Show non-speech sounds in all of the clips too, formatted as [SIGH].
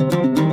Thank you.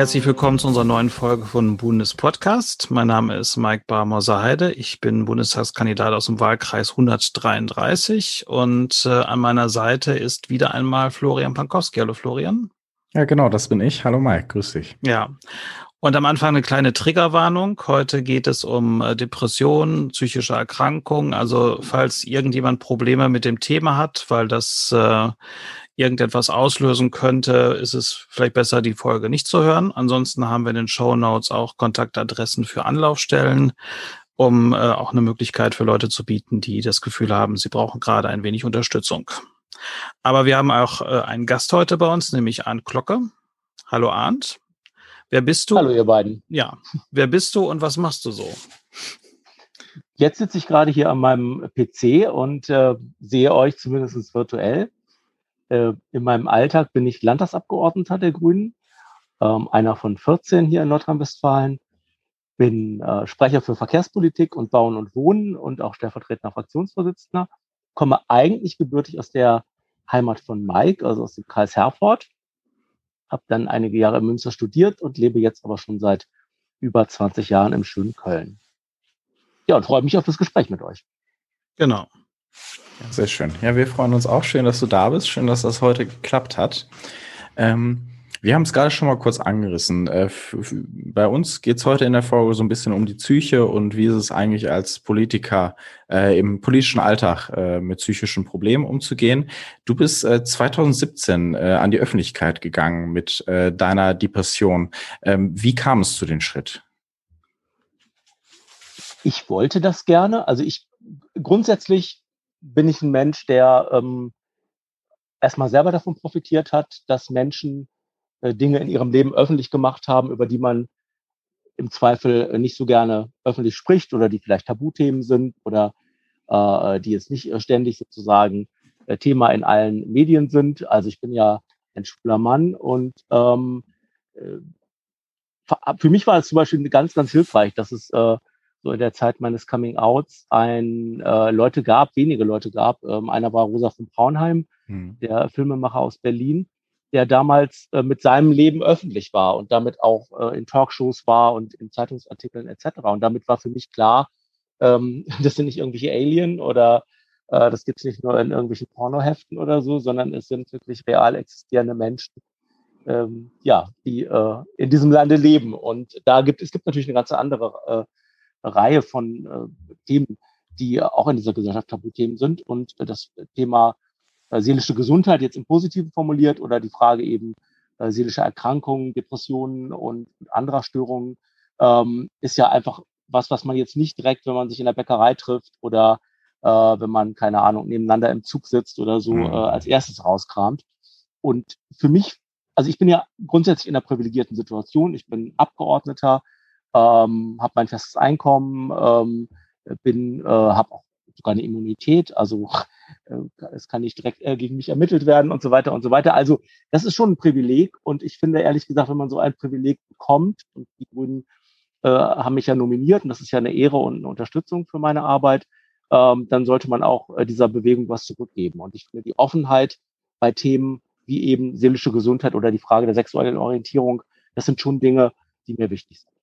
Herzlich willkommen zu unserer neuen Folge von Bundespodcast. Mein Name ist Mike Barmoser-Heide. Ich bin Bundestagskandidat aus dem Wahlkreis 133 und äh, an meiner Seite ist wieder einmal Florian Pankowski. Hallo Florian. Ja, genau, das bin ich. Hallo Mike, grüß dich. Ja. Und am Anfang eine kleine Triggerwarnung. Heute geht es um äh, Depressionen, psychische Erkrankungen. Also falls irgendjemand Probleme mit dem Thema hat, weil das äh, irgendetwas auslösen könnte, ist es vielleicht besser, die Folge nicht zu hören. Ansonsten haben wir in den Show Notes auch Kontaktadressen für Anlaufstellen, um äh, auch eine Möglichkeit für Leute zu bieten, die das Gefühl haben, sie brauchen gerade ein wenig Unterstützung. Aber wir haben auch äh, einen Gast heute bei uns, nämlich Arndt Glocke. Hallo Arndt. Wer bist du? Hallo ihr beiden. Ja, wer bist du und was machst du so? Jetzt sitze ich gerade hier an meinem PC und äh, sehe euch zumindest virtuell. Äh, in meinem Alltag bin ich Landtagsabgeordneter der Grünen, ähm, einer von 14 hier in Nordrhein-Westfalen, bin äh, Sprecher für Verkehrspolitik und Bauen und Wohnen und auch stellvertretender Fraktionsvorsitzender, komme eigentlich gebürtig aus der Heimat von Mike, also aus dem Kreis Herford, habe dann einige Jahre in Münster studiert und lebe jetzt aber schon seit über 20 Jahren im schönen Köln. Ja, und freue mich auf das Gespräch mit euch. Genau. Sehr schön. Ja, wir freuen uns auch. Schön, dass du da bist. Schön, dass das heute geklappt hat. Ähm, wir haben es gerade schon mal kurz angerissen. Äh, bei uns geht es heute in der Folge so ein bisschen um die Psyche und wie ist es eigentlich als Politiker äh, im politischen Alltag äh, mit psychischen Problemen umzugehen. Du bist äh, 2017 äh, an die Öffentlichkeit gegangen mit äh, deiner Depression. Ähm, wie kam es zu den Schritt? Ich wollte das gerne. Also ich grundsätzlich bin ich ein Mensch, der ähm, erstmal selber davon profitiert hat, dass Menschen äh, Dinge in ihrem Leben öffentlich gemacht haben, über die man im Zweifel nicht so gerne öffentlich spricht oder die vielleicht Tabuthemen sind oder äh, die jetzt nicht ständig sozusagen äh, Thema in allen Medien sind. Also ich bin ja ein schwuler Mann und ähm, äh, für mich war es zum Beispiel ganz, ganz hilfreich, dass es äh, so in der Zeit meines Coming Outs ein äh, Leute gab, wenige Leute gab. Ähm, einer war Rosa von Braunheim, mhm. der Filmemacher aus Berlin, der damals äh, mit seinem Leben öffentlich war und damit auch äh, in Talkshows war und in Zeitungsartikeln etc. Und damit war für mich klar, ähm, [LAUGHS] das sind nicht irgendwelche Alien oder äh, das gibt's nicht nur in irgendwelchen Pornoheften oder so, sondern es sind wirklich real existierende Menschen, ähm, ja, die äh, in diesem Lande leben. Und da gibt es gibt natürlich eine ganze andere äh, Reihe von äh, Themen, die auch in dieser Gesellschaft Tabuthemen sind. Und äh, das Thema äh, seelische Gesundheit jetzt im Positiven formuliert oder die Frage eben äh, seelische Erkrankungen, Depressionen und anderer Störungen ähm, ist ja einfach was, was man jetzt nicht direkt, wenn man sich in der Bäckerei trifft oder äh, wenn man, keine Ahnung, nebeneinander im Zug sitzt oder so, mhm. äh, als erstes rauskramt. Und für mich, also ich bin ja grundsätzlich in einer privilegierten Situation. Ich bin Abgeordneter, ähm, habe mein festes Einkommen, ähm, bin, äh, habe auch sogar eine Immunität, also äh, es kann nicht direkt äh, gegen mich ermittelt werden und so weiter und so weiter. Also das ist schon ein Privileg und ich finde ehrlich gesagt, wenn man so ein Privileg bekommt und die Grünen äh, haben mich ja nominiert und das ist ja eine Ehre und eine Unterstützung für meine Arbeit, ähm, dann sollte man auch äh, dieser Bewegung was zurückgeben. Und ich finde die Offenheit bei Themen wie eben seelische Gesundheit oder die Frage der sexuellen Orientierung, das sind schon Dinge, die mir wichtig sind.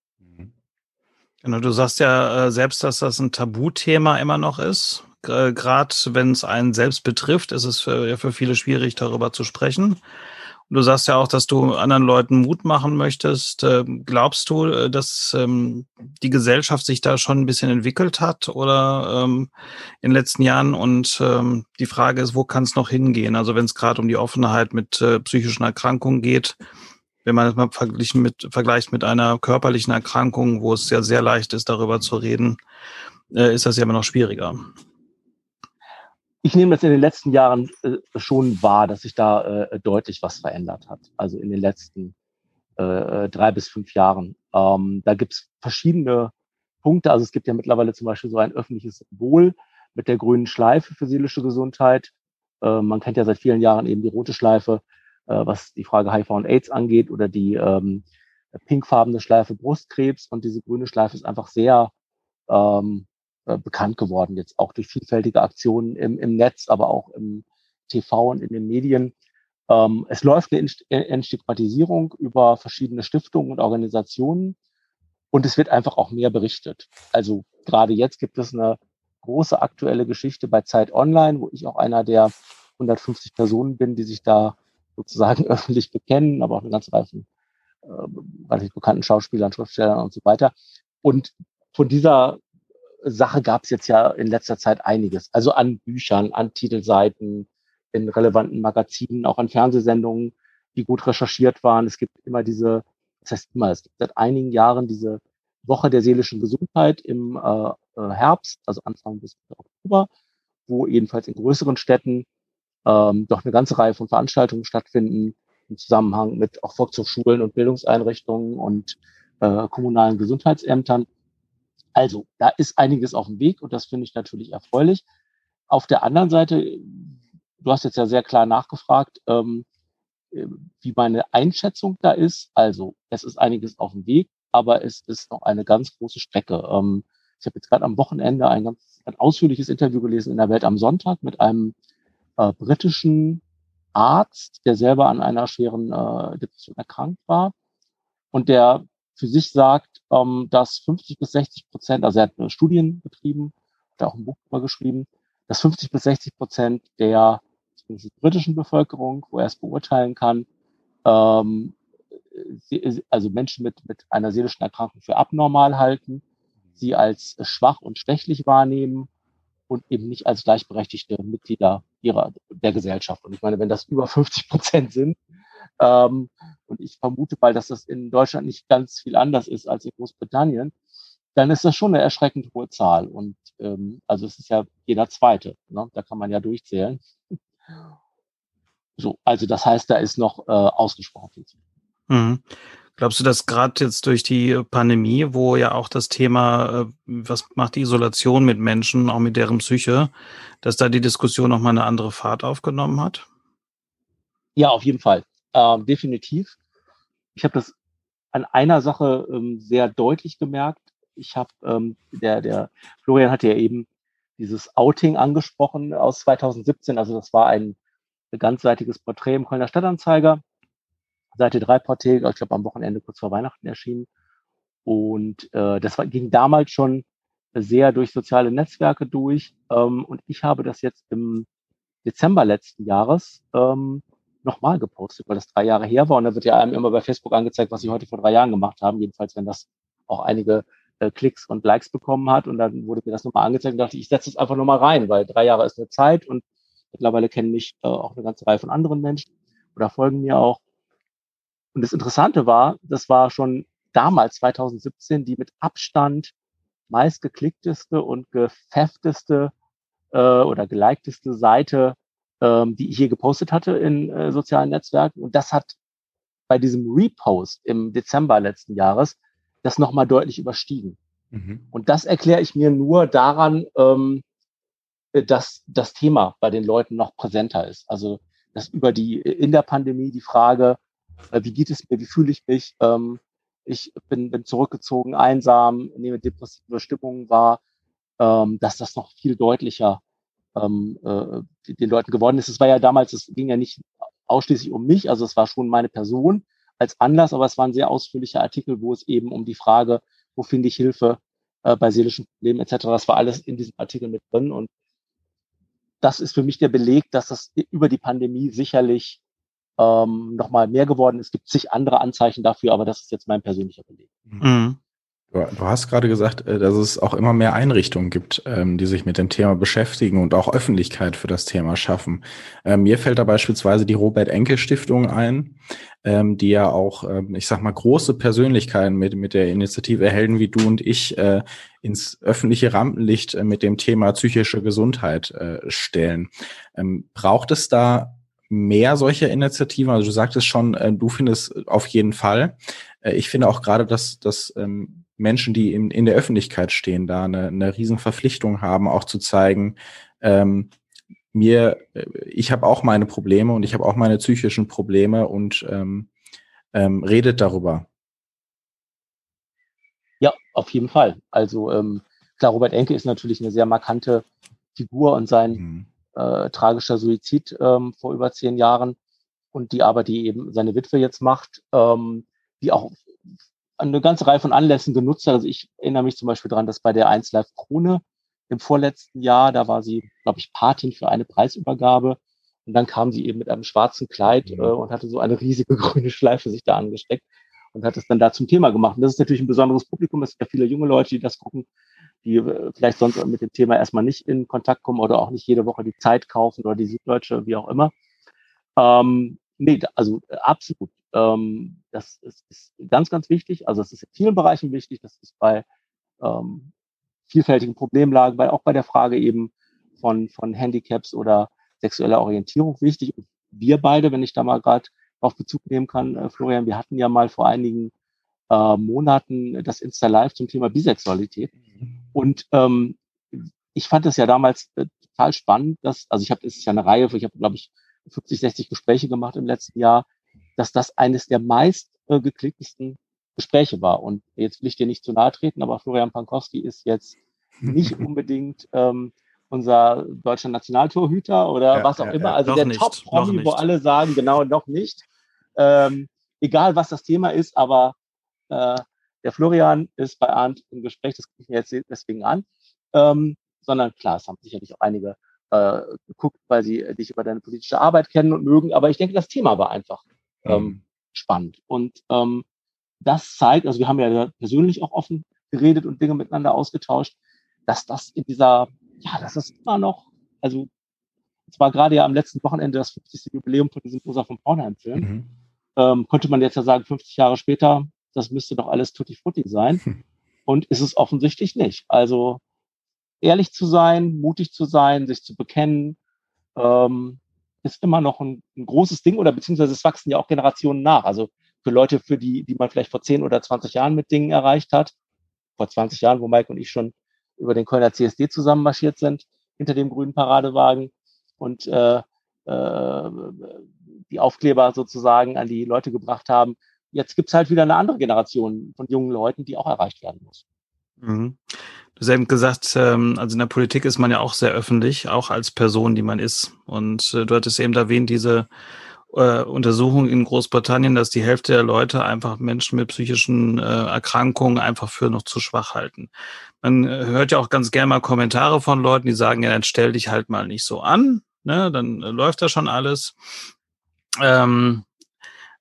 Genau, du sagst ja äh, selbst, dass das ein Tabuthema immer noch ist. Gerade wenn es einen selbst betrifft, ist es für, für viele schwierig, darüber zu sprechen. Und du sagst ja auch, dass du anderen Leuten Mut machen möchtest. Ähm, glaubst du, äh, dass ähm, die Gesellschaft sich da schon ein bisschen entwickelt hat oder ähm, in den letzten Jahren? Und die Frage ist, wo kann es noch hingehen? Also wenn es gerade um die Offenheit mit äh, psychischen Erkrankungen geht, wenn man es mal verglichen mit, vergleicht mit einer körperlichen Erkrankung, wo es ja sehr leicht ist, darüber zu reden, äh, ist das ja immer noch schwieriger. Ich nehme das in den letzten Jahren äh, schon wahr, dass sich da äh, deutlich was verändert hat. Also in den letzten äh, drei bis fünf Jahren. Ähm, da gibt es verschiedene Punkte. Also es gibt ja mittlerweile zum Beispiel so ein öffentliches Symbol mit der grünen Schleife für seelische Gesundheit. Äh, man kennt ja seit vielen Jahren eben die rote Schleife, äh, was die Frage HIV und AIDS angeht, oder die ähm, pinkfarbene Schleife Brustkrebs. Und diese grüne Schleife ist einfach sehr ähm, äh, bekannt geworden, jetzt auch durch vielfältige Aktionen im, im Netz, aber auch im TV und in den Medien. Ähm, es läuft eine Entstigmatisierung über verschiedene Stiftungen und Organisationen und es wird einfach auch mehr berichtet. Also gerade jetzt gibt es eine große aktuelle Geschichte bei Zeit Online, wo ich auch einer der 150 Personen bin, die sich da sozusagen [LAUGHS] öffentlich bekennen, aber auch eine ganze Reihe von äh, relativ bekannten Schauspielern, Schriftstellern und so weiter. Und von dieser Sache gab es jetzt ja in letzter Zeit einiges. Also an Büchern, an Titelseiten, in relevanten Magazinen, auch an Fernsehsendungen, die gut recherchiert waren. Es gibt immer diese, das heißt immer, es gibt seit einigen Jahren diese Woche der seelischen Gesundheit im äh, äh Herbst, also Anfang bis Oktober, wo jedenfalls in größeren Städten ähm, doch eine ganze Reihe von Veranstaltungen stattfinden im Zusammenhang mit auch Volkshochschulen und Bildungseinrichtungen und äh, kommunalen Gesundheitsämtern. Also da ist einiges auf dem Weg und das finde ich natürlich erfreulich. Auf der anderen Seite, du hast jetzt ja sehr klar nachgefragt, ähm, äh, wie meine Einschätzung da ist. Also es ist einiges auf dem Weg aber es ist noch eine ganz große Strecke. Ähm, ich habe jetzt gerade am Wochenende ein ganz ein ausführliches Interview gelesen in der Welt am Sonntag mit einem äh, britischen Arzt, der selber an einer schweren äh, Depression erkrankt war. Und der für sich sagt, ähm, dass 50 bis 60 Prozent, also er hat äh, Studien betrieben, hat auch ein Buch darüber geschrieben, dass 50 bis 60 Prozent der britischen Bevölkerung, wo er es beurteilen kann, ähm, also Menschen mit, mit einer seelischen Erkrankung für abnormal halten, sie als schwach und schwächlich wahrnehmen und eben nicht als gleichberechtigte Mitglieder ihrer, der Gesellschaft. Und ich meine, wenn das über 50 Prozent sind, ähm, und ich vermute mal, dass das in Deutschland nicht ganz viel anders ist als in Großbritannien, dann ist das schon eine erschreckend hohe Zahl. Und ähm, also es ist ja jeder Zweite. Ne? Da kann man ja durchzählen. So, also das heißt, da ist noch äh, ausgesprochen viel zu. Mhm. Glaubst du, dass gerade jetzt durch die Pandemie, wo ja auch das Thema, äh, was macht die Isolation mit Menschen, auch mit deren Psyche, dass da die Diskussion nochmal eine andere Fahrt aufgenommen hat? Ja, auf jeden Fall. Ähm, definitiv. Ich habe das an einer Sache ähm, sehr deutlich gemerkt. Ich habe, ähm, der, der Florian hatte ja eben dieses Outing angesprochen aus 2017. Also das war ein ganzseitiges Porträt im Kölner Stadtanzeiger Seite 3 Porté, ich glaube am Wochenende kurz vor Weihnachten erschienen. Und äh, das war, ging damals schon sehr durch soziale Netzwerke durch. Ähm, und ich habe das jetzt im Dezember letzten Jahres ähm, nochmal gepostet, weil das drei Jahre her war. Und da wird ja einem immer bei Facebook angezeigt, was sie heute vor drei Jahren gemacht haben. Jedenfalls, wenn das auch einige äh, Klicks und Likes bekommen hat. Und dann wurde mir das nochmal angezeigt und dachte, ich setze es einfach nochmal rein, weil drei Jahre ist eine Zeit und mittlerweile kennen mich äh, auch eine ganze Reihe von anderen Menschen oder folgen mir auch. Und das Interessante war, das war schon damals, 2017, die mit Abstand meistgeklickteste und gepfeffteste äh, oder gelikteste Seite, ähm, die ich je gepostet hatte in äh, sozialen Netzwerken. Und das hat bei diesem Repost im Dezember letzten Jahres das nochmal deutlich überstiegen. Mhm. Und das erkläre ich mir nur daran, ähm, dass das Thema bei den Leuten noch präsenter ist. Also dass über die in der Pandemie die Frage, äh, wie geht es mir, wie fühle ich mich, ähm, ich bin, bin zurückgezogen, einsam, nehme depressive Stimmungen wahr, ähm, dass das noch viel deutlicher ähm, äh, den Leuten geworden ist. Es war ja damals, es ging ja nicht ausschließlich um mich, also es war schon meine Person als Anlass, aber es waren sehr ausführliche Artikel, wo es eben um die Frage, wo finde ich Hilfe äh, bei seelischen Problemen etc. Das war alles in diesem Artikel mit drin und das ist für mich der Beleg, dass das über die Pandemie sicherlich ähm, nochmal mehr geworden. Es gibt zig andere Anzeichen dafür, aber das ist jetzt mein persönlicher Beleg. Mhm. Du, du, hast gerade gesagt, äh, dass es auch immer mehr Einrichtungen gibt, ähm, die sich mit dem Thema beschäftigen und auch Öffentlichkeit für das Thema schaffen. Ähm, mir fällt da beispielsweise die Robert Enkel Stiftung ein, ähm, die ja auch, ähm, ich sag mal, große Persönlichkeiten mit, mit der Initiative Helden wie du und ich äh, ins öffentliche Rampenlicht äh, mit dem Thema psychische Gesundheit äh, stellen. Ähm, braucht es da mehr solcher Initiativen? Also du sagtest schon, äh, du findest auf jeden Fall. Äh, ich finde auch gerade, dass, dass ähm, Menschen, die in, in der Öffentlichkeit stehen, da eine, eine Riesenverpflichtung haben, auch zu zeigen, ähm, mir, äh, ich habe auch meine Probleme und ich habe auch meine psychischen Probleme und ähm, ähm, redet darüber. Ja, auf jeden Fall. Also ähm, klar, Robert Enke ist natürlich eine sehr markante Figur und sein mhm. Äh, tragischer Suizid ähm, vor über zehn Jahren und die Arbeit, die eben seine Witwe jetzt macht, ähm, die auch eine ganze Reihe von Anlässen genutzt hat. Also ich erinnere mich zum Beispiel daran, dass bei der 1 Live Krone im vorletzten Jahr, da war sie, glaube ich, Patin für eine Preisübergabe. Und dann kam sie eben mit einem schwarzen Kleid mhm. äh, und hatte so eine riesige [LAUGHS] grüne Schleife sich da angesteckt und hat es dann da zum Thema gemacht. Und das ist natürlich ein besonderes Publikum. Es gibt ja viele junge Leute, die das gucken, die äh, vielleicht sonst mit dem Thema erstmal nicht in Kontakt kommen oder auch nicht jede Woche die Zeit kaufen oder die Süddeutsche, wie auch immer. Ähm, nee, also äh, absolut. Ähm, das ist, ist ganz, ganz wichtig. Also es ist in vielen Bereichen wichtig. Das ist bei ähm, vielfältigen Problemlagen, weil auch bei der Frage eben von, von Handicaps oder sexueller Orientierung wichtig. Und wir beide, wenn ich da mal gerade auf Bezug nehmen kann, äh, Florian, wir hatten ja mal vor einigen äh, Monaten das Insta Live zum Thema Bisexualität. Und ähm, ich fand das ja damals äh, total spannend, dass, also ich habe, es ist ja eine Reihe, ich habe, glaube ich, 50, 60 Gespräche gemacht im letzten Jahr, dass das eines der meist äh, geklicktesten Gespräche war. Und jetzt will ich dir nicht zu nahe treten, aber Florian Pankowski ist jetzt nicht [LAUGHS] unbedingt ähm, unser deutscher Nationaltorhüter oder ja, was auch ja, immer. Also der Top-Promi, wo alle sagen, genau, noch nicht. Ähm, egal, was das Thema ist, aber äh, der Florian ist bei Arndt im Gespräch, das gucke ich mir jetzt deswegen an. Ähm, sondern klar, es haben sicherlich auch einige äh, geguckt, weil sie dich über deine politische Arbeit kennen und mögen. Aber ich denke, das Thema war einfach ähm, mhm. spannend. Und ähm, das zeigt, also wir haben ja persönlich auch offen geredet und Dinge miteinander ausgetauscht, dass das in dieser, ja, das ist immer noch, also es war gerade ja am letzten Wochenende das 50. Jubiläum von diesem Rosa von Braunheim-Film. Mhm. Ähm, könnte man jetzt ja sagen, 50 Jahre später, das müsste doch alles tutti frutti sein. Hm. Und ist es offensichtlich nicht. Also ehrlich zu sein, mutig zu sein, sich zu bekennen, ähm, ist immer noch ein, ein, großes Ding oder beziehungsweise es wachsen ja auch Generationen nach. Also für Leute, für die, die man vielleicht vor 10 oder 20 Jahren mit Dingen erreicht hat, vor 20 Jahren, wo Mike und ich schon über den Kölner CSD zusammen marschiert sind, hinter dem grünen Paradewagen und äh, äh, die Aufkleber sozusagen an die Leute gebracht haben. Jetzt gibt's halt wieder eine andere Generation von jungen Leuten, die auch erreicht werden muss. Mhm. Du hast eben gesagt, ähm, also in der Politik ist man ja auch sehr öffentlich, auch als Person, die man ist. Und äh, du hattest eben erwähnt, diese äh, Untersuchung in Großbritannien, dass die Hälfte der Leute einfach Menschen mit psychischen äh, Erkrankungen einfach für noch zu schwach halten. Man äh, hört ja auch ganz gerne mal Kommentare von Leuten, die sagen, ja, dann stell dich halt mal nicht so an, ne, dann äh, läuft da schon alles. Ähm,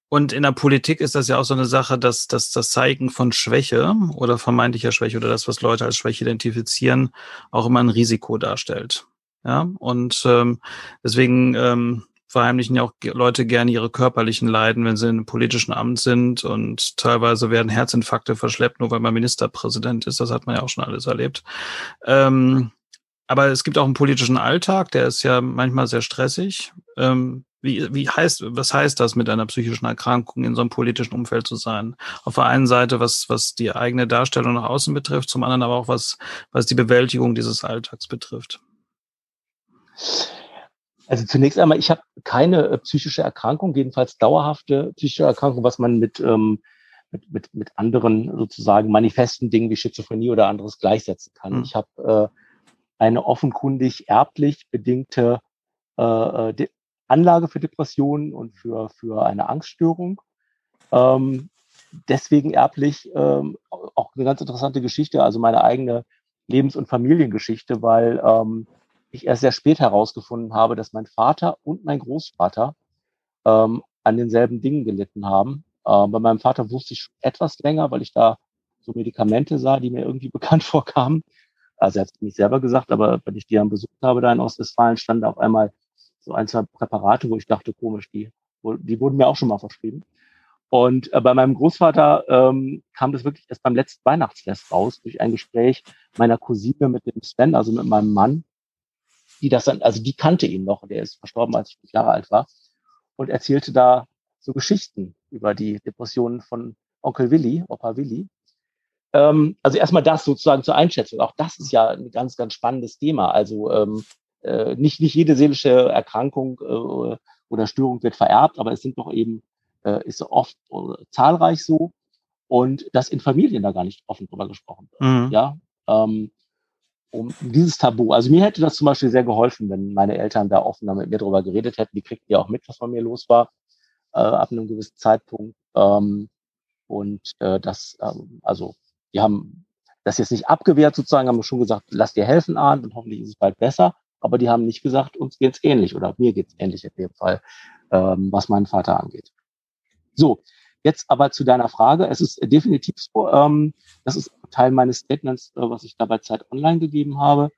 und in der Politik ist das ja auch so eine Sache, dass, dass das Zeigen von Schwäche oder vermeintlicher Schwäche oder das, was Leute als Schwäche identifizieren, auch immer ein Risiko darstellt. Ja, und ähm, deswegen ähm, verheimlichen ja auch Leute gerne ihre körperlichen Leiden, wenn sie in einem politischen Amt sind und teilweise werden Herzinfarkte verschleppt, nur weil man Ministerpräsident ist. Das hat man ja auch schon alles erlebt. Ähm, aber es gibt auch einen politischen Alltag, der ist ja manchmal sehr stressig. Ähm, wie, wie heißt, was heißt das, mit einer psychischen Erkrankung in so einem politischen Umfeld zu sein? Auf der einen Seite, was, was die eigene Darstellung nach außen betrifft, zum anderen aber auch was, was die Bewältigung dieses Alltags betrifft. Also zunächst einmal, ich habe keine äh, psychische Erkrankung, jedenfalls dauerhafte psychische Erkrankung, was man mit, ähm, mit, mit, mit anderen sozusagen manifesten Dingen wie Schizophrenie oder anderes gleichsetzen kann. Mhm. Ich habe äh, eine offenkundig erblich bedingte äh, äh Anlage für Depressionen und für, für eine Angststörung. Ähm, deswegen erblich ähm, auch eine ganz interessante Geschichte, also meine eigene Lebens- und Familiengeschichte, weil ähm, ich erst sehr spät herausgefunden habe, dass mein Vater und mein Großvater ähm, an denselben Dingen gelitten haben. Ähm, bei meinem Vater wusste ich etwas länger, weil ich da so Medikamente sah, die mir irgendwie [LAUGHS] bekannt vorkamen. Also er hat es nicht selber gesagt, aber wenn ich die dann besucht habe da in Ostwestfalen, standen auf einmal so ein, zwei Präparate, wo ich dachte, komisch, die, die wurden mir auch schon mal verschrieben. Und äh, bei meinem Großvater ähm, kam das wirklich erst beim letzten Weihnachtsfest raus, durch ein Gespräch meiner Cousine mit dem Sven, also mit meinem Mann, die das dann, also die kannte ihn noch, der ist verstorben, als ich fünf Jahre alt war, und erzählte da so Geschichten über die Depressionen von Onkel Willi, Opa Willi. Ähm, also erstmal das sozusagen zur Einschätzung. Auch das ist ja ein ganz, ganz spannendes Thema. Also ähm, äh, nicht, nicht jede seelische Erkrankung äh, oder Störung wird vererbt, aber es sind doch eben, äh, ist oft äh, zahlreich so. Und dass in Familien da gar nicht offen drüber gesprochen wird. Mhm. Ja, ähm, um dieses Tabu. Also mir hätte das zum Beispiel sehr geholfen, wenn meine Eltern da offener mit mir drüber geredet hätten. Die kriegten ja auch mit, was von mir los war, äh, ab einem gewissen Zeitpunkt. Ähm, und äh, das, ähm, also die haben das jetzt nicht abgewehrt sozusagen, haben schon gesagt, lass dir helfen, Arndt, und hoffentlich ist es bald besser. Aber die haben nicht gesagt, uns geht's ähnlich oder mir geht's ähnlich in dem Fall, ähm, was meinen Vater angeht. So, Jetzt aber zu deiner Frage. Es ist definitiv so, ähm, das ist Teil meines Statements, äh, was ich da bei Zeit Online gegeben habe.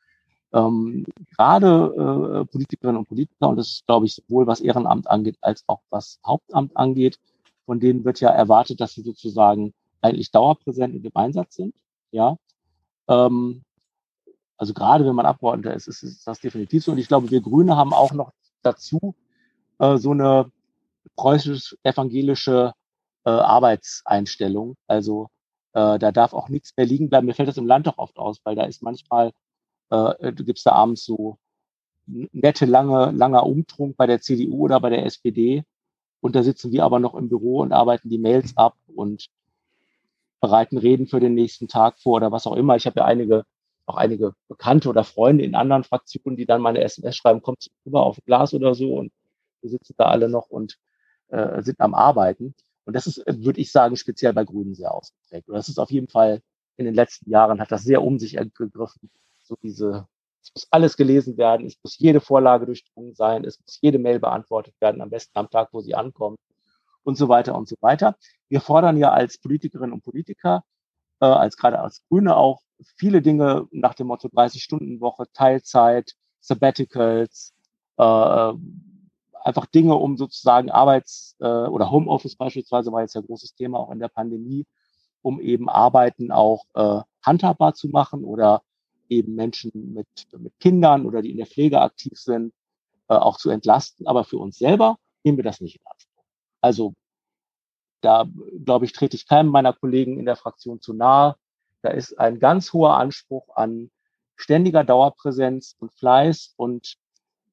Ähm, gerade äh, Politikerinnen und Politiker, und das ist, glaube ich, sowohl was Ehrenamt angeht, als auch was Hauptamt angeht, von denen wird ja erwartet, dass sie sozusagen eigentlich dauerpräsent in dem Einsatz sind. Ja. Ähm, also gerade wenn man Abgeordneter ist, ist, ist das definitiv so. Und ich glaube, wir Grüne haben auch noch dazu äh, so eine preußisch-evangelische äh, Arbeitseinstellung. Also äh, da darf auch nichts mehr liegen bleiben. Mir fällt das im Land doch oft aus, weil da ist manchmal, äh, du gibst da abends so nette, lange, langer Umtrunk bei der CDU oder bei der SPD. Und da sitzen wir aber noch im Büro und arbeiten die Mails ab und bereiten Reden für den nächsten Tag vor oder was auch immer. Ich habe ja einige, auch einige Bekannte oder Freunde in anderen Fraktionen, die dann meine SMS schreiben, kommt rüber auf Glas oder so und wir sitzen da alle noch und äh, sind am Arbeiten. Und das ist, würde ich sagen, speziell bei Grünen sehr ausgeprägt. Und das ist auf jeden Fall in den letzten Jahren hat das sehr um sich gegriffen. So diese, es muss alles gelesen werden, es muss jede Vorlage durchdrungen sein, es muss jede Mail beantwortet werden, am besten am Tag, wo sie ankommt und so weiter und so weiter. Wir fordern ja als Politikerinnen und Politiker, äh, als gerade als Grüne auch viele Dinge nach dem Motto 30-Stunden-Woche, Teilzeit, Sabbaticals, äh, einfach Dinge, um sozusagen Arbeits- äh, oder Homeoffice beispielsweise war jetzt ja großes Thema auch in der Pandemie, um eben Arbeiten auch äh, handhabbar zu machen oder eben Menschen mit, mit Kindern oder die in der Pflege aktiv sind, äh, auch zu entlasten. Aber für uns selber nehmen wir das nicht in Anspruch. Also da, glaube ich, trete ich keinem meiner Kollegen in der Fraktion zu nahe. Da ist ein ganz hoher Anspruch an ständiger Dauerpräsenz und Fleiß und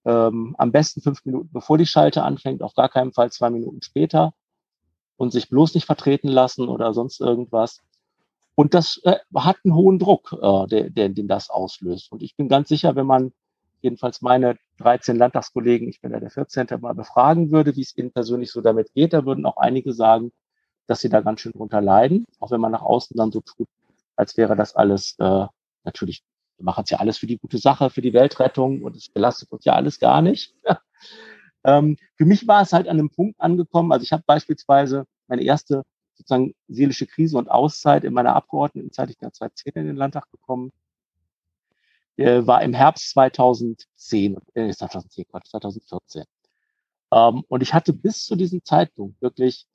ähm, am besten fünf Minuten bevor die Schalte anfängt, auf gar keinen Fall zwei Minuten später und sich bloß nicht vertreten lassen oder sonst irgendwas. Und das äh, hat einen hohen Druck, äh, der, der, den das auslöst. Und ich bin ganz sicher, wenn man jedenfalls meine 13 Landtagskollegen, ich bin ja der 14. mal befragen würde, wie es ihnen persönlich so damit geht, da würden auch einige sagen, dass sie da ganz schön drunter leiden, auch wenn man nach außen dann so tut, als wäre das alles äh, natürlich wir machen es ja alles für die gute Sache, für die Weltrettung und es belastet uns ja alles gar nicht. [LAUGHS] ähm, für mich war es halt an einem Punkt angekommen, also ich habe beispielsweise meine erste sozusagen seelische Krise und Auszeit in meiner Abgeordnetenzeit, ich bin ja 2010 in den Landtag gekommen, äh, war im Herbst 2010, äh, 2010, 2014. Ähm, und ich hatte bis zu diesem Zeitpunkt wirklich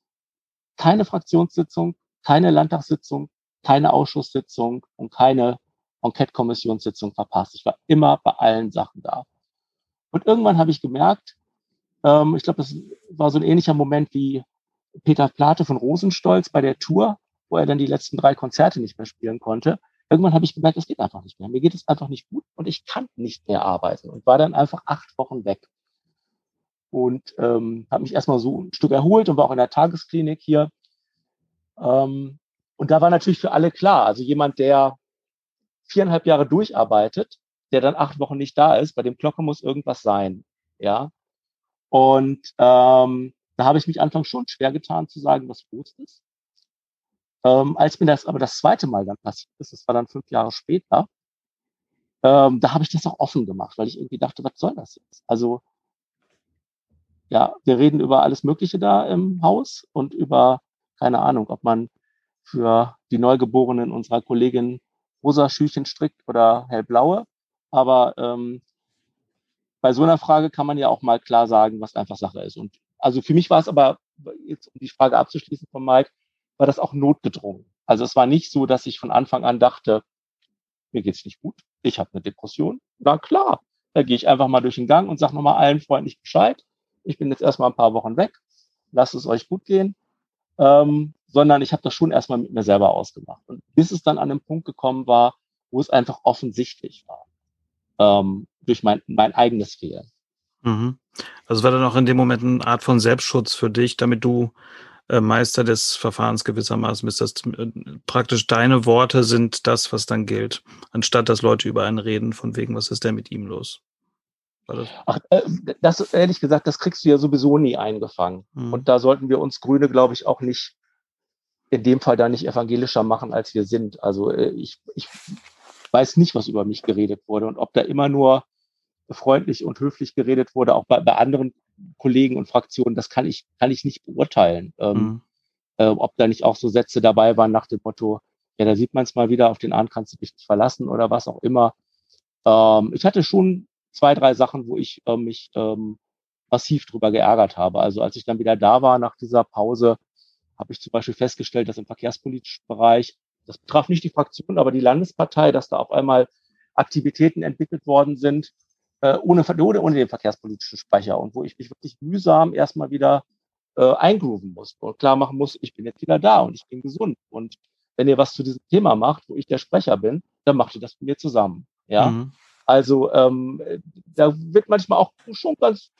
keine Fraktionssitzung, keine Landtagssitzung, keine Ausschusssitzung und keine Enquete-Kommissionssitzung verpasst. Ich war immer bei allen Sachen da. Und irgendwann habe ich gemerkt, ähm, ich glaube, das war so ein ähnlicher Moment wie Peter Plate von Rosenstolz bei der Tour, wo er dann die letzten drei Konzerte nicht mehr spielen konnte. Irgendwann habe ich gemerkt, es geht einfach nicht mehr. Mir geht es einfach nicht gut und ich kann nicht mehr arbeiten und war dann einfach acht Wochen weg. Und ähm, habe mich erstmal so ein Stück erholt und war auch in der Tagesklinik hier. Ähm, und da war natürlich für alle klar, also jemand, der viereinhalb Jahre durcharbeitet, der dann acht Wochen nicht da ist, bei dem Glocke muss irgendwas sein. Ja. Und ähm, da habe ich mich anfangs schon schwer getan zu sagen, was los ist. Ähm, als mir das aber das zweite Mal dann passiert ist, das war dann fünf Jahre später, ähm, da habe ich das auch offen gemacht, weil ich irgendwie dachte, was soll das jetzt? Also ja, wir reden über alles Mögliche da im Haus und über, keine Ahnung, ob man für die Neugeborenen unserer Kollegin rosa Schüchen strickt oder hellblaue. Aber ähm, bei so einer Frage kann man ja auch mal klar sagen, was einfach Sache ist. Und also für mich war es aber, jetzt um die Frage abzuschließen von Mike, war das auch notgedrungen. Also es war nicht so, dass ich von Anfang an dachte, mir geht's nicht gut, ich habe eine Depression. Na klar, da gehe ich einfach mal durch den Gang und sage nochmal allen freundlich Bescheid. Ich bin jetzt erstmal ein paar Wochen weg, lasst es euch gut gehen. Ähm, sondern ich habe das schon erstmal mit mir selber ausgemacht. Und bis es dann an den Punkt gekommen war, wo es einfach offensichtlich war. ähm, durch mein, mein eigenes Fehlen. Mhm. Also war dann auch in dem Moment eine Art von Selbstschutz für dich, damit du äh, Meister des Verfahrens gewissermaßen bist. Das äh, praktisch deine Worte sind das, was dann gilt, anstatt dass Leute über einen reden, von wegen, was ist denn mit ihm los? Das? Ach, äh, das ehrlich gesagt, das kriegst du ja sowieso nie eingefangen. Mhm. Und da sollten wir uns Grüne, glaube ich, auch nicht in dem Fall da nicht evangelischer machen, als wir sind. Also äh, ich, ich weiß nicht, was über mich geredet wurde und ob da immer nur freundlich und höflich geredet wurde, auch bei, bei anderen Kollegen und Fraktionen, das kann ich, kann ich nicht beurteilen. Ähm, mhm. äh, ob da nicht auch so Sätze dabei waren nach dem Motto, ja, da sieht man es mal wieder, auf den Ahn kannst du dich nicht verlassen oder was auch immer. Ähm, ich hatte schon zwei, drei Sachen, wo ich äh, mich ähm, massiv drüber geärgert habe. Also als ich dann wieder da war nach dieser Pause, habe ich zum Beispiel festgestellt, dass im verkehrspolitischen Bereich, das betraf nicht die Fraktion, aber die Landespartei, dass da auf einmal Aktivitäten entwickelt worden sind, äh, ohne, ohne, ohne den verkehrspolitischen Sprecher und wo ich mich wirklich mühsam erstmal wieder äh, eingrooven muss und klar machen muss, ich bin jetzt wieder da und ich bin gesund. Und wenn ihr was zu diesem Thema macht, wo ich der Sprecher bin, dann macht ihr das mit mir zusammen. Ja. Mhm. Also ähm, da wird manchmal auch schon ganz,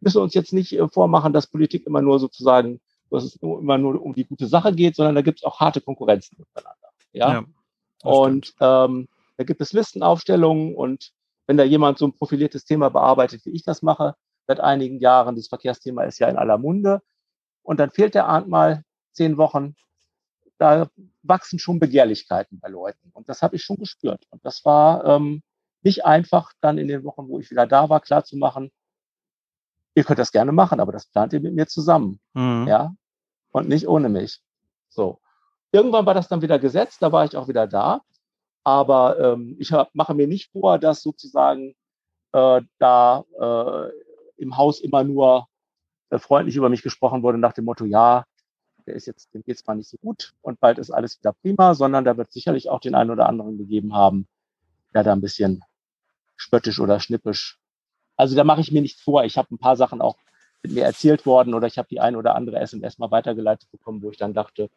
müssen wir uns jetzt nicht äh, vormachen, dass Politik immer nur sozusagen, dass es nur, immer nur um die gute Sache geht, sondern da gibt es auch harte Konkurrenzen miteinander. Ja. ja und ähm, da gibt es Listenaufstellungen und wenn da jemand so ein profiliertes Thema bearbeitet, wie ich das mache, seit einigen Jahren, das Verkehrsthema ist ja in aller Munde, und dann fehlt der Ahnt mal zehn Wochen, da wachsen schon Begehrlichkeiten bei Leuten. Und das habe ich schon gespürt. Und das war ähm, nicht einfach, dann in den Wochen, wo ich wieder da war, klar zu machen, ihr könnt das gerne machen, aber das plant ihr mit mir zusammen. Mhm. Ja. Und nicht ohne mich. So. Irgendwann war das dann wieder gesetzt, da war ich auch wieder da. Aber ähm, ich mache mir nicht vor, dass sozusagen äh, da äh, im Haus immer nur äh, freundlich über mich gesprochen wurde nach dem Motto, ja, der ist jetzt, dem geht's mal nicht so gut und bald ist alles wieder prima, sondern da wird sicherlich auch den einen oder anderen gegeben haben, der da ein bisschen spöttisch oder schnippisch. Also da mache ich mir nichts vor. Ich habe ein paar Sachen auch mit mir erzählt worden oder ich habe die ein oder andere SMS mal weitergeleitet bekommen, wo ich dann dachte,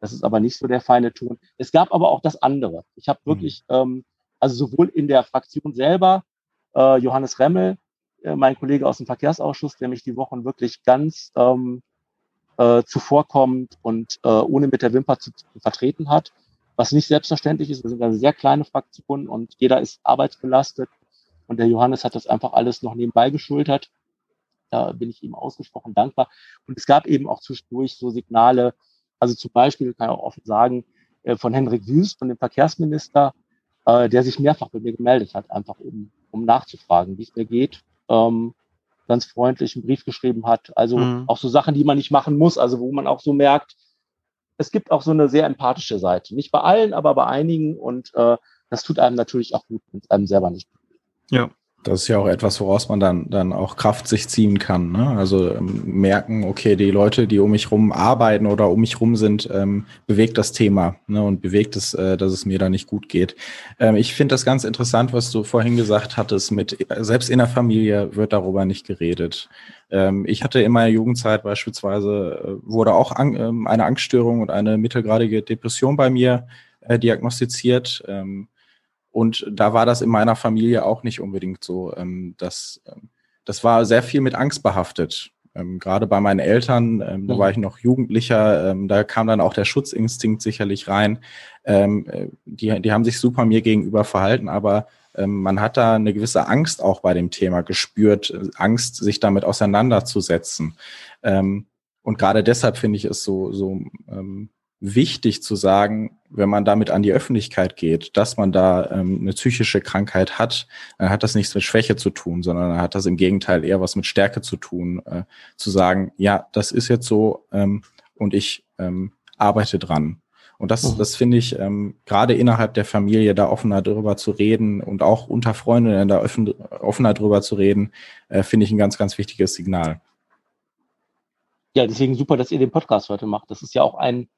das ist aber nicht so der feine Ton. Es gab aber auch das andere. Ich habe mhm. wirklich, mhm. ähm, also sowohl in der Fraktion selber, äh, Johannes Remmel, äh, mein Kollege aus dem Verkehrsausschuss, der mich die Wochen wirklich ganz ähm, äh, zuvorkommt und äh, ohne mit der Wimper zu, zu vertreten hat, was nicht selbstverständlich ist. Wir sind eine sehr kleine Fraktion und jeder ist arbeitsbelastet. Und der Johannes hat das einfach alles noch nebenbei geschultert. Da bin ich ihm ausgesprochen dankbar. Und es gab eben auch zwischendurch so Signale, also zum Beispiel, kann ich auch offen sagen, äh, von Henrik Wüst, von dem Verkehrsminister, äh, der sich mehrfach bei mir gemeldet hat, einfach um, um nachzufragen, wie es mir geht. Ähm, ganz freundlich einen Brief geschrieben hat. Also mhm. auch so Sachen, die man nicht machen muss, also wo man auch so merkt, es gibt auch so eine sehr empathische Seite. Nicht bei allen, aber bei einigen. Und äh, das tut einem natürlich auch gut, wenn es einem selber nicht gut geht. Ja. Das ist ja auch etwas, woraus man dann, dann auch Kraft sich ziehen kann. Ne? Also ähm, merken, okay, die Leute, die um mich rum arbeiten oder um mich rum sind, ähm, bewegt das Thema ne? und bewegt es, äh, dass es mir da nicht gut geht. Ähm, ich finde das ganz interessant, was du vorhin gesagt hattest, mit selbst in der Familie wird darüber nicht geredet. Ähm, ich hatte in meiner Jugendzeit beispielsweise, äh, wurde auch an, äh, eine Angststörung und eine mittelgradige Depression bei mir äh, diagnostiziert. Ähm, und da war das in meiner Familie auch nicht unbedingt so. Ähm, dass, ähm, das war sehr viel mit Angst behaftet. Ähm, Gerade bei meinen Eltern, ähm, da mhm. war ich noch Jugendlicher, ähm, da kam dann auch der Schutzinstinkt sicherlich rein. Ähm, äh, die, die haben sich super mir gegenüber verhalten, aber ähm, man hat da eine gewisse Angst auch bei dem Thema gespürt, äh, Angst, sich damit auseinanderzusetzen. Und gerade deshalb finde ich es so, so ähm, wichtig zu sagen, wenn man damit an die Öffentlichkeit geht, dass man da ähm, eine psychische Krankheit hat, dann hat das nichts mit Schwäche zu tun, sondern dann hat das im Gegenteil eher was mit Stärke zu tun, äh, zu sagen, ja, das ist jetzt so ähm, und ich ähm, arbeite dran. Und das, mhm. das finde ich, ähm, gerade innerhalb der Familie da offener drüber zu reden und auch unter Freunden da offen, offener drüber zu reden, äh, finde ich ein ganz, ganz wichtiges Signal. Ja, deswegen super, dass ihr den Podcast heute macht. Das ist ja auch ein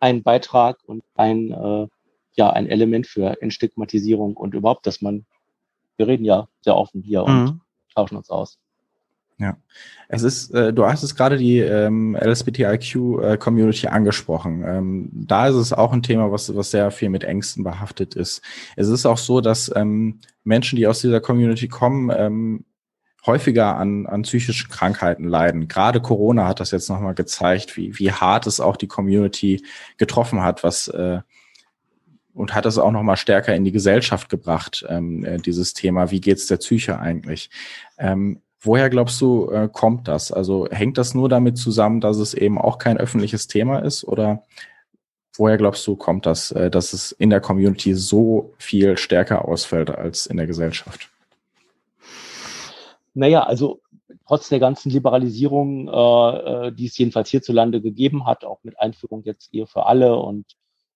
ein Beitrag und ein, äh, ja, ein Element für Entstigmatisierung und überhaupt, dass man, wir reden ja sehr offen hier und mhm. tauschen uns aus. Ja, es ist, äh, du hast es gerade die ähm, LSBTIQ-Community äh, angesprochen. Ähm, da ist es auch ein Thema, was, was sehr viel mit Ängsten behaftet ist. Es ist auch so, dass ähm, Menschen, die aus dieser Community kommen, ähm, häufiger an, an psychischen Krankheiten leiden. Gerade Corona hat das jetzt nochmal gezeigt, wie, wie hart es auch die Community getroffen hat, was äh, und hat es auch nochmal stärker in die Gesellschaft gebracht, ähm, äh, dieses Thema, wie geht's der Psyche eigentlich? Ähm, Woher glaubst du, äh, kommt das? Also hängt das nur damit zusammen, dass es eben auch kein öffentliches Thema ist? Oder woher glaubst du, kommt das, äh, dass es in der Community so viel stärker ausfällt als in der Gesellschaft? Naja, also trotz der ganzen Liberalisierung, äh, äh die es jedenfalls hierzulande gegeben hat, auch mit Einführung jetzt Ehe für alle und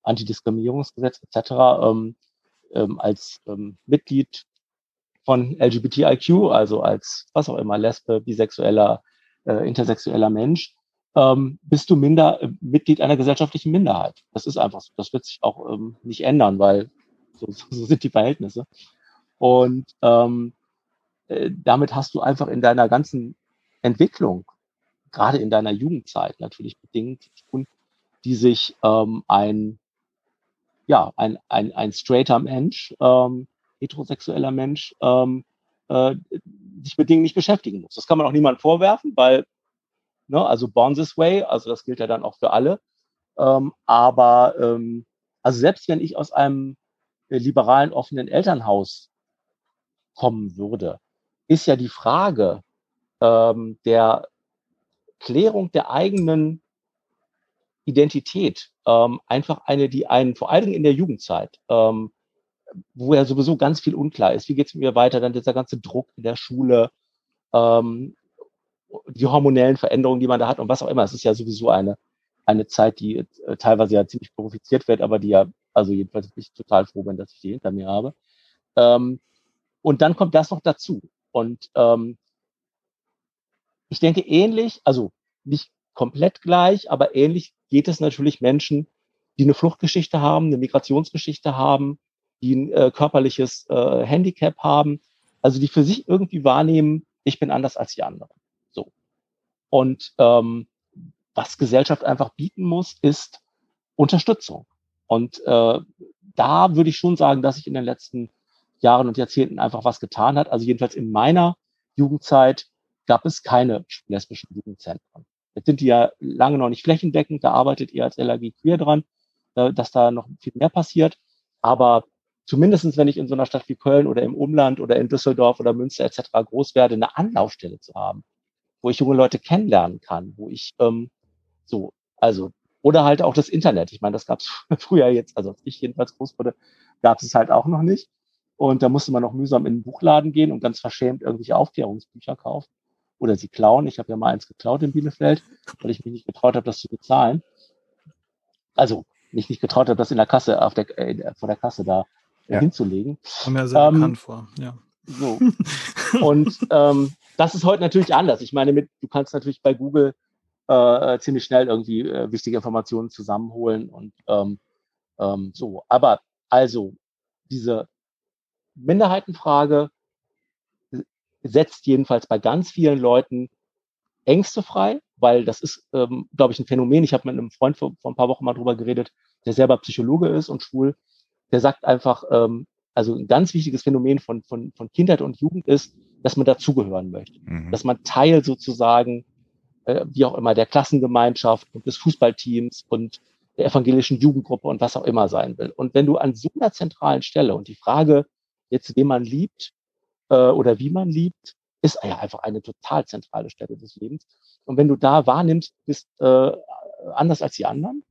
Antidiskriminierungsgesetz etc., ähm, ähm, als ähm, Mitglied von LGBTIQ, also als was auch immer, Lesbe, bisexueller, äh, intersexueller Mensch, ähm, bist du minder äh, Mitglied einer gesellschaftlichen Minderheit. Das ist einfach so. Das wird sich auch ähm, nicht ändern, weil so, [LAUGHS] so sind die Verhältnisse. Und ähm, äh, damit hast du einfach in deiner ganzen Entwicklung, gerade in deiner Jugendzeit natürlich bedingt, die sich ähm, ein ja ein, ein, ein straighter Mensch ähm, heterosexueller Mensch ähm, äh, sich mit Dingen nicht beschäftigen muss. Das kann man auch niemandem vorwerfen, weil, ne, also born this way, also das gilt ja dann auch für alle. Ähm, aber ähm, also selbst wenn ich aus einem äh, liberalen, offenen Elternhaus kommen würde, ist ja die Frage ähm, der Klärung der eigenen Identität ähm, einfach eine, die einen vor allen Dingen in der Jugendzeit ähm, wo ja sowieso ganz viel unklar ist. Wie geht es mir weiter? Dann dieser ganze Druck in der Schule, ähm, die hormonellen Veränderungen, die man da hat und was auch immer. Es ist ja sowieso eine, eine Zeit, die äh, teilweise ja ziemlich glorifiziert wird, aber die ja, also jedenfalls bin ich total froh bin, dass ich die hinter mir habe. Ähm, und dann kommt das noch dazu. Und ähm, ich denke ähnlich, also nicht komplett gleich, aber ähnlich geht es natürlich Menschen, die eine Fluchtgeschichte haben, eine Migrationsgeschichte haben, die ein äh, körperliches äh, Handicap haben, also die für sich irgendwie wahrnehmen, ich bin anders als die anderen. So. Und ähm, was Gesellschaft einfach bieten muss, ist Unterstützung. Und äh, da würde ich schon sagen, dass sich in den letzten Jahren und Jahrzehnten einfach was getan hat. Also jedenfalls in meiner Jugendzeit gab es keine lesbischen Jugendzentren. Jetzt sind die ja lange noch nicht flächendeckend, da arbeitet ihr als LAG Queer dran, äh, dass da noch viel mehr passiert. Aber zumindestens wenn ich in so einer Stadt wie Köln oder im Umland oder in Düsseldorf oder Münster etc. groß werde, eine Anlaufstelle zu haben, wo ich junge Leute kennenlernen kann, wo ich ähm, so, also, oder halt auch das Internet. Ich meine, das gab es [LAUGHS] früher jetzt, also als ich jedenfalls groß wurde, gab es halt auch noch nicht. Und da musste man noch mühsam in den Buchladen gehen und ganz verschämt irgendwelche Aufklärungsbücher kaufen oder sie klauen. Ich habe ja mal eins geklaut in Bielefeld, weil ich mich nicht getraut habe, das zu bezahlen. Also mich nicht getraut habe, das in der Kasse auf der äh, vor der Kasse da ja. hinzulegen. Kommt mir sehr ähm, bekannt vor, ja. So. [LAUGHS] Und ähm, das ist heute natürlich anders. Ich meine, mit, du kannst natürlich bei Google äh, ziemlich schnell irgendwie äh, wichtige Informationen zusammenholen und ähm, ähm, so. Aber also diese Minderheitenfrage setzt jedenfalls bei ganz vielen Leuten Ängste frei, weil das ist, ähm, glaube ich, ein Phänomen. Ich habe mit einem Freund vor, vor ein paar Wochen mal drüber geredet, der selber Psychologe ist und schwul der sagt einfach, ähm, also ein ganz wichtiges Phänomen von, von, von Kindheit und Jugend ist, dass man dazugehören möchte. Mhm. Dass man Teil sozusagen, äh, wie auch immer, der Klassengemeinschaft und des Fußballteams und der evangelischen Jugendgruppe und was auch immer sein will. Und wenn du an so einer zentralen Stelle und die Frage jetzt, wen man liebt äh, oder wie man liebt, ist ja einfach eine total zentrale Stelle des Lebens. Und wenn du da wahrnimmst, bist äh, anders als die anderen,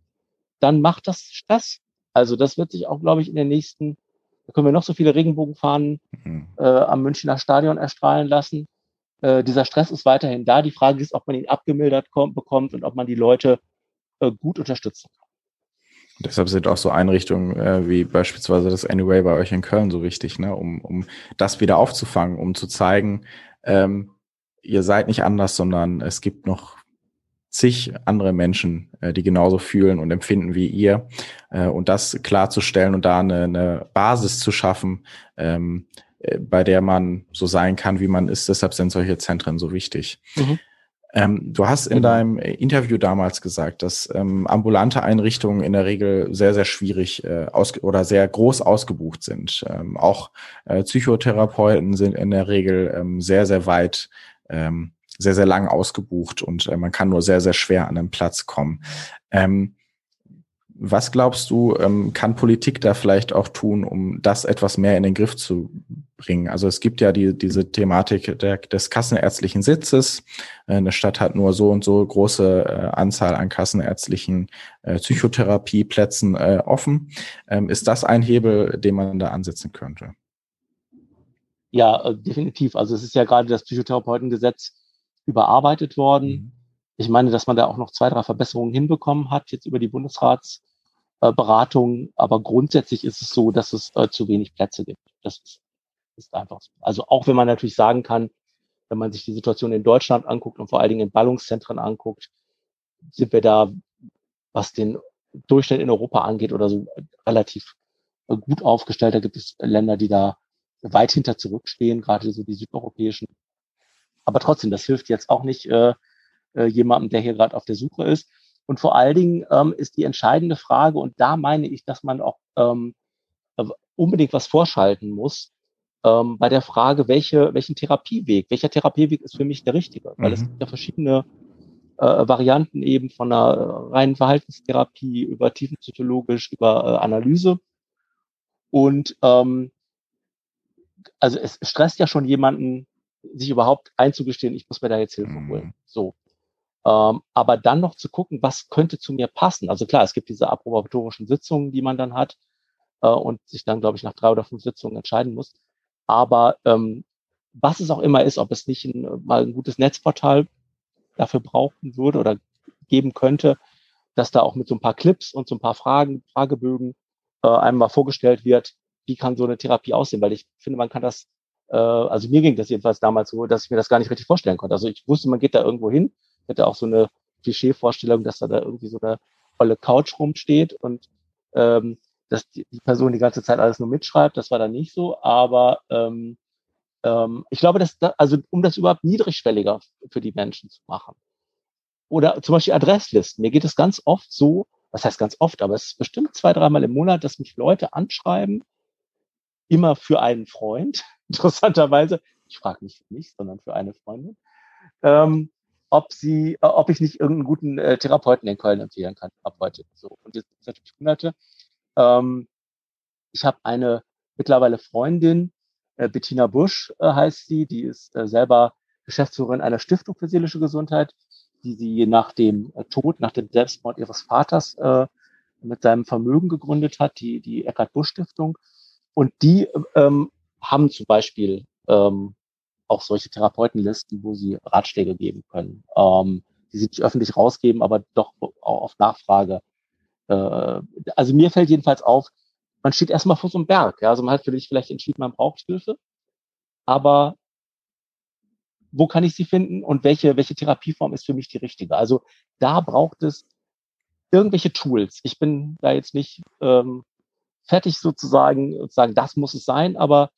dann macht das Stress. Also das wird sich auch, glaube ich, in den nächsten, da können wir noch so viele Regenbogenfahnen mhm. äh, am Münchner Stadion erstrahlen lassen. Äh, dieser Stress ist weiterhin da. Die Frage ist, ob man ihn abgemildert kommt, bekommt und ob man die Leute äh, gut unterstützen kann. Deshalb sind auch so Einrichtungen äh, wie beispielsweise das Anyway bei euch in Köln so wichtig, ne? um, um das wieder aufzufangen, um zu zeigen, ähm, ihr seid nicht anders, sondern es gibt noch zig andere Menschen, äh, die genauso fühlen und empfinden wie ihr. Äh, und das klarzustellen und da eine, eine Basis zu schaffen, ähm, äh, bei der man so sein kann, wie man ist. Deshalb sind solche Zentren so wichtig. Mhm. Ähm, du hast in genau. deinem Interview damals gesagt, dass ähm, ambulante Einrichtungen in der Regel sehr, sehr schwierig äh, aus oder sehr groß ausgebucht sind. Ähm, auch äh, Psychotherapeuten sind in der Regel ähm, sehr, sehr weit, ähm, sehr, sehr lang ausgebucht und äh, man kann nur sehr, sehr schwer an den Platz kommen. Ähm, was glaubst du, ähm, kann Politik da vielleicht auch tun, um das etwas mehr in den Griff zu bringen? Also es gibt ja die, diese Thematik der, des kassenärztlichen Sitzes. Äh, eine Stadt hat nur so und so große äh, Anzahl an kassenärztlichen äh, Psychotherapieplätzen offen. Ähm, ist das ein Hebel, den man da ansetzen könnte? Ja, definitiv. Also es ist ja gerade das Psychotherapeutengesetz überarbeitet worden. Mhm. Ich meine, dass man da auch noch zwei, drei Verbesserungen hinbekommen hat, jetzt über die Bundesrats äh, Beratung, aber grundsätzlich ist es so, dass es äh, zu wenig Plätze gibt. Das ist, ist einfach so. Also auch wenn man natürlich sagen kann, wenn man sich die Situation in Deutschland anguckt und vor allen Dingen in Ballungszentren anguckt, sind wir da, was den Durchschnitt in Europa angeht oder so, relativ äh, gut aufgestellt. Da gibt es Länder, die da weit hinter zurückstehen, gerade so die südeuropäischen. Aber trotzdem, das hilft jetzt auch nicht äh, äh jemandem, der hier gerade auf der Suche ist. Und vor allen Dingen ähm, ist die entscheidende Frage, und da meine ich, dass man auch ähm, äh, unbedingt was vorschalten muss, ähm, bei der Frage, welche, welchen Therapieweg, welcher Therapieweg ist für mich der richtige? Weil mhm. es gibt ja verschiedene äh, Varianten eben von einer reinen Verhaltenstherapie über tiefenpsychologisch, über äh, Analyse. Und ähm, also es stresst ja schon jemanden, sich überhaupt einzugestehen, ich muss mir da jetzt Hilfe holen. Mhm. So. Ähm, aber dann noch zu gucken, was könnte zu mir passen. Also klar, es gibt diese approbatorischen Sitzungen, die man dann hat äh, und sich dann, glaube ich, nach drei oder fünf Sitzungen entscheiden muss. Aber ähm, was es auch immer ist, ob es nicht ein, mal ein gutes Netzportal dafür brauchen würde oder geben könnte, dass da auch mit so ein paar Clips und so ein paar Fragen, Fragebögen äh, einem mal vorgestellt wird, wie kann so eine Therapie aussehen, weil ich finde, man kann das, äh, also mir ging das jedenfalls damals so, dass ich mir das gar nicht richtig vorstellen konnte. Also ich wusste, man geht da irgendwo hin, hätte auch so eine Klischee-Vorstellung, dass da, da irgendwie so eine volle Couch rumsteht und ähm, dass die, die Person die ganze Zeit alles nur mitschreibt. Das war dann nicht so, aber ähm, ähm, ich glaube, dass da, also um das überhaupt niedrigschwelliger für die Menschen zu machen. Oder zum Beispiel Adresslisten. Mir geht es ganz oft so, was heißt ganz oft, aber es ist bestimmt zwei, dreimal im Monat, dass mich Leute anschreiben, immer für einen Freund, [LAUGHS] interessanterweise. Ich frage nicht für mich, sondern für eine Freundin. Ähm, ob sie, äh, ob ich nicht irgendeinen guten äh, Therapeuten in Köln empfehlen kann ab heute. So und jetzt ist natürlich hunderte. Ähm, ich habe eine mittlerweile Freundin, äh, Bettina Busch äh, heißt sie, die ist äh, selber Geschäftsführerin einer Stiftung für seelische Gesundheit, die sie nach dem äh, Tod, nach dem Selbstmord ihres Vaters äh, mit seinem Vermögen gegründet hat, die, die Eckhard Busch Stiftung. Und die ähm, haben zum Beispiel ähm, auch solche Therapeutenlisten, wo sie Ratschläge geben können, ähm, die sie nicht öffentlich rausgeben, aber doch auf Nachfrage. Äh, also mir fällt jedenfalls auf, man steht erstmal vor so einem Berg. Ja? Also man hat für sich vielleicht entschieden, man braucht Hilfe, aber wo kann ich sie finden und welche, welche Therapieform ist für mich die richtige? Also da braucht es irgendwelche Tools. Ich bin da jetzt nicht ähm, fertig sozusagen, sozusagen, das muss es sein, aber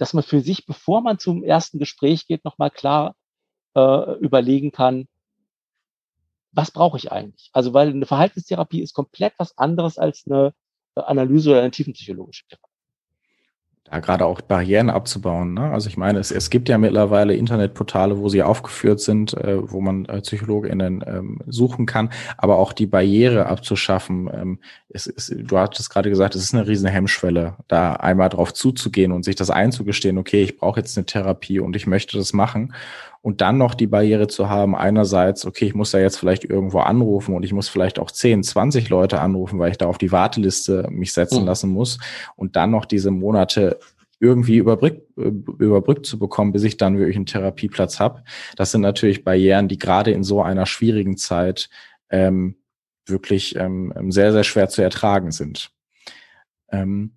dass man für sich, bevor man zum ersten Gespräch geht, nochmal klar äh, überlegen kann, was brauche ich eigentlich? Also, weil eine Verhaltenstherapie ist komplett was anderes als eine äh, Analyse oder eine tiefenpsychologische Therapie da gerade auch Barrieren abzubauen. Ne? Also ich meine, es, es gibt ja mittlerweile Internetportale, wo sie aufgeführt sind, äh, wo man äh, PsychologInnen ähm, suchen kann, aber auch die Barriere abzuschaffen. Ähm, es ist, du hattest gerade gesagt, es ist eine riesen Hemmschwelle, da einmal drauf zuzugehen und sich das einzugestehen, okay, ich brauche jetzt eine Therapie und ich möchte das machen. Und dann noch die Barriere zu haben, einerseits, okay, ich muss da jetzt vielleicht irgendwo anrufen und ich muss vielleicht auch 10, 20 Leute anrufen, weil ich da auf die Warteliste mich setzen mhm. lassen muss. Und dann noch diese Monate irgendwie überbrückt, überbrückt zu bekommen, bis ich dann wirklich einen Therapieplatz habe. Das sind natürlich Barrieren, die gerade in so einer schwierigen Zeit ähm, wirklich ähm, sehr, sehr schwer zu ertragen sind. Ähm,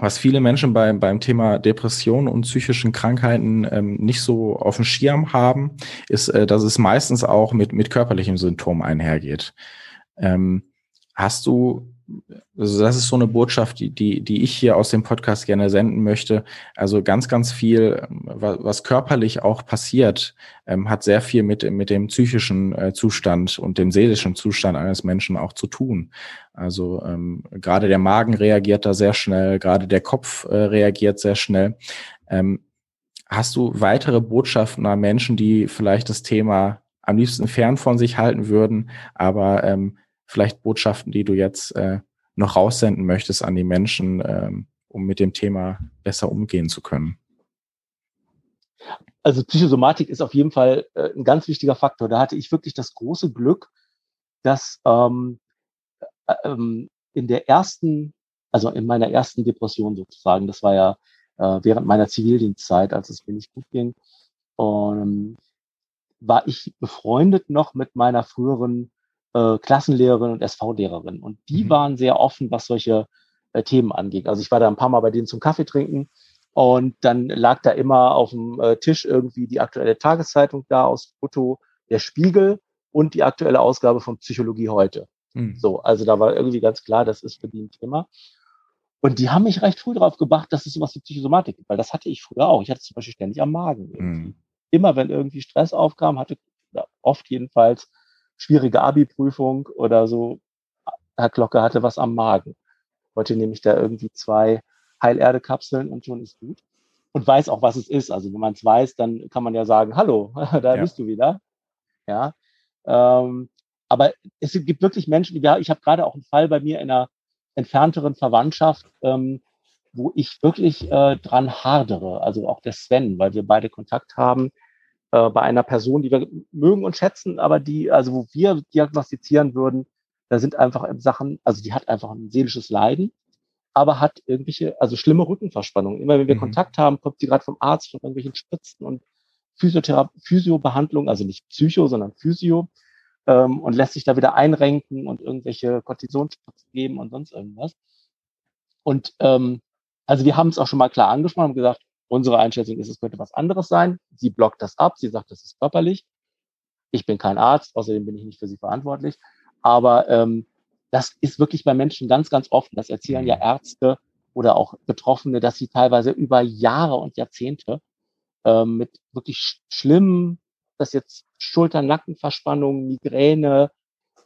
was viele Menschen beim, beim Thema Depression und psychischen Krankheiten ähm, nicht so auf dem Schirm haben, ist, äh, dass es meistens auch mit, mit körperlichen Symptomen einhergeht. Ähm, hast du also das ist so eine Botschaft, die, die, die ich hier aus dem Podcast gerne senden möchte. Also ganz, ganz viel, was, was körperlich auch passiert, ähm, hat sehr viel mit, mit dem psychischen äh, Zustand und dem seelischen Zustand eines Menschen auch zu tun. Also ähm, gerade der Magen reagiert da sehr schnell, gerade der Kopf äh, reagiert sehr schnell. Ähm, hast du weitere Botschaften an Menschen, die vielleicht das Thema am liebsten fern von sich halten würden, aber ähm, vielleicht Botschaften, die du jetzt äh, noch raussenden möchtest an die Menschen, ähm, um mit dem Thema besser umgehen zu können? Also Psychosomatik ist auf jeden Fall äh, ein ganz wichtiger Faktor. Da hatte ich wirklich das große Glück, dass ähm, äh, ähm, in der ersten, also in meiner ersten Depression sozusagen, das war ja äh, während meiner Zivildienstzeit, als es mir nicht gut ging, und, war ich befreundet noch mit meiner früheren äh, Klassenlehrerin und SV-Lehrerin. Und die mhm. waren sehr offen, was solche äh, Themen angeht. Also ich war da ein paar Mal bei denen zum Kaffee trinken und dann lag da immer auf dem äh, Tisch irgendwie die aktuelle Tageszeitung da aus Foto, der Spiegel und die aktuelle Ausgabe von Psychologie heute. Mhm. So, also da war irgendwie ganz klar, das ist für die ein Thema. Und die haben mich recht früh darauf gebracht, dass es sowas wie Psychosomatik gibt, weil das hatte ich früher auch. Ich hatte zum Beispiel ständig am Magen. Mhm. Immer wenn irgendwie Stress aufkam, hatte oft jedenfalls schwierige Abi-Prüfung oder so, Herr Glocke hatte was am Magen. Heute nehme ich da irgendwie zwei Heilerde-Kapseln und schon ist gut. Und weiß auch, was es ist. Also wenn man es weiß, dann kann man ja sagen, hallo, [LAUGHS] da ja. bist du wieder. Ja. Ähm, aber es gibt wirklich Menschen, die, ich habe gerade auch einen Fall bei mir in einer entfernteren Verwandtschaft, ähm, wo ich wirklich äh, dran hardere. Also auch der Sven, weil wir beide Kontakt haben äh, bei einer Person, die wir mögen und schätzen, aber die, also wo wir diagnostizieren würden, da sind einfach Sachen, also die hat einfach ein seelisches Leiden, aber hat irgendwelche, also schlimme Rückenverspannungen. Immer wenn wir mhm. Kontakt haben, kommt sie gerade vom Arzt von irgendwelchen Spritzen und Physiotherapie, Physiobehandlung, also nicht Psycho, sondern Physio, ähm, und lässt sich da wieder einrenken und irgendwelche Kortisonspritzen geben und sonst irgendwas. Und ähm, also wir haben es auch schon mal klar angesprochen und gesagt, Unsere Einschätzung ist, es könnte was anderes sein. Sie blockt das ab. Sie sagt, das ist körperlich. Ich bin kein Arzt, außerdem bin ich nicht für sie verantwortlich. Aber ähm, das ist wirklich bei Menschen ganz, ganz oft. Das erzählen ja Ärzte oder auch Betroffene, dass sie teilweise über Jahre und Jahrzehnte ähm, mit wirklich schlimmen, das jetzt Schulter-Nackenverspannungen, Migräne,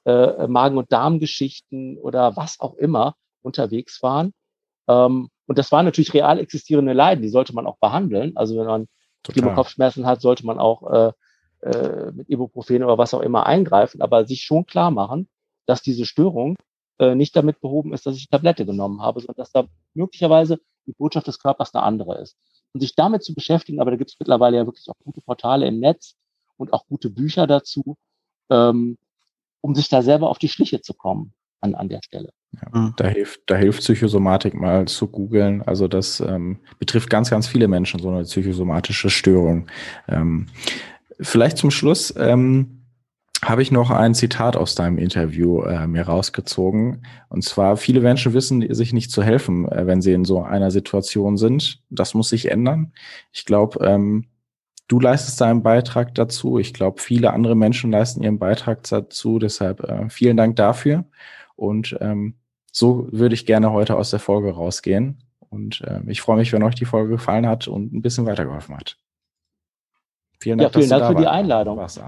äh, Magen- und Darmgeschichten oder was auch immer unterwegs waren. Ähm, und das waren natürlich real existierende Leiden, die sollte man auch behandeln. Also wenn man schlimme Kopfschmerzen hat, sollte man auch äh, äh, mit Ibuprofen oder was auch immer eingreifen, aber sich schon klar machen, dass diese Störung äh, nicht damit behoben ist, dass ich Tablette genommen habe, sondern dass da möglicherweise die Botschaft des Körpers eine andere ist. Und sich damit zu beschäftigen, aber da gibt es mittlerweile ja wirklich auch gute Portale im Netz und auch gute Bücher dazu, ähm, um sich da selber auf die Schliche zu kommen an, an der Stelle. Ja, mhm. da hilft, da hilft Psychosomatik mal zu googeln. Also das ähm, betrifft ganz, ganz viele Menschen, so eine psychosomatische Störung. Ähm, vielleicht zum Schluss ähm, habe ich noch ein Zitat aus deinem Interview äh, mir rausgezogen. Und zwar, viele Menschen wissen sich nicht zu helfen, äh, wenn sie in so einer Situation sind. Das muss sich ändern. Ich glaube, ähm, du leistest deinen Beitrag dazu. Ich glaube, viele andere Menschen leisten ihren Beitrag dazu. Deshalb äh, vielen Dank dafür. Und ähm, so würde ich gerne heute aus der Folge rausgehen. Und äh, ich freue mich, wenn euch die Folge gefallen hat und ein bisschen weitergeholfen hat. Vielen Dank, ja, vielen Dank für die Einladung. Was,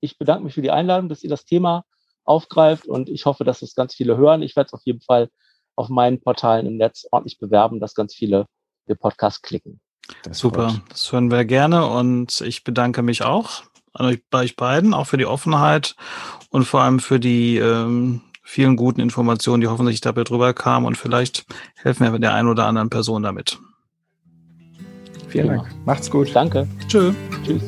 ich bedanke mich für die Einladung, dass ihr das Thema aufgreift und ich hoffe, dass es ganz viele hören. Ich werde es auf jeden Fall auf meinen Portalen im Netz ordentlich bewerben, dass ganz viele den Podcast klicken. Das Super, gut. das hören wir gerne und ich bedanke mich auch an euch, bei euch beiden, auch für die Offenheit und vor allem für die ähm, vielen guten Informationen, die hoffentlich dabei drüber kamen und vielleicht helfen wir der einen oder anderen Person damit. Vielen Dank. Macht's gut. Danke. Tschö. Tschüss.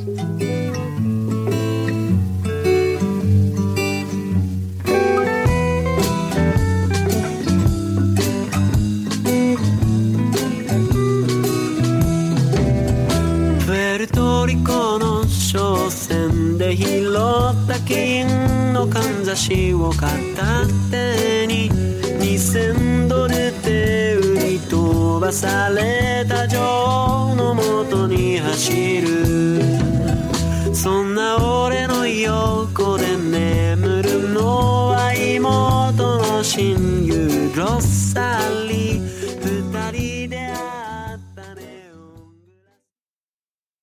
拾った金のかんざしを片手に2000ドルで売り飛ばされた女王のもとに走る。そんな俺の横で眠るのは妹の親友 grosse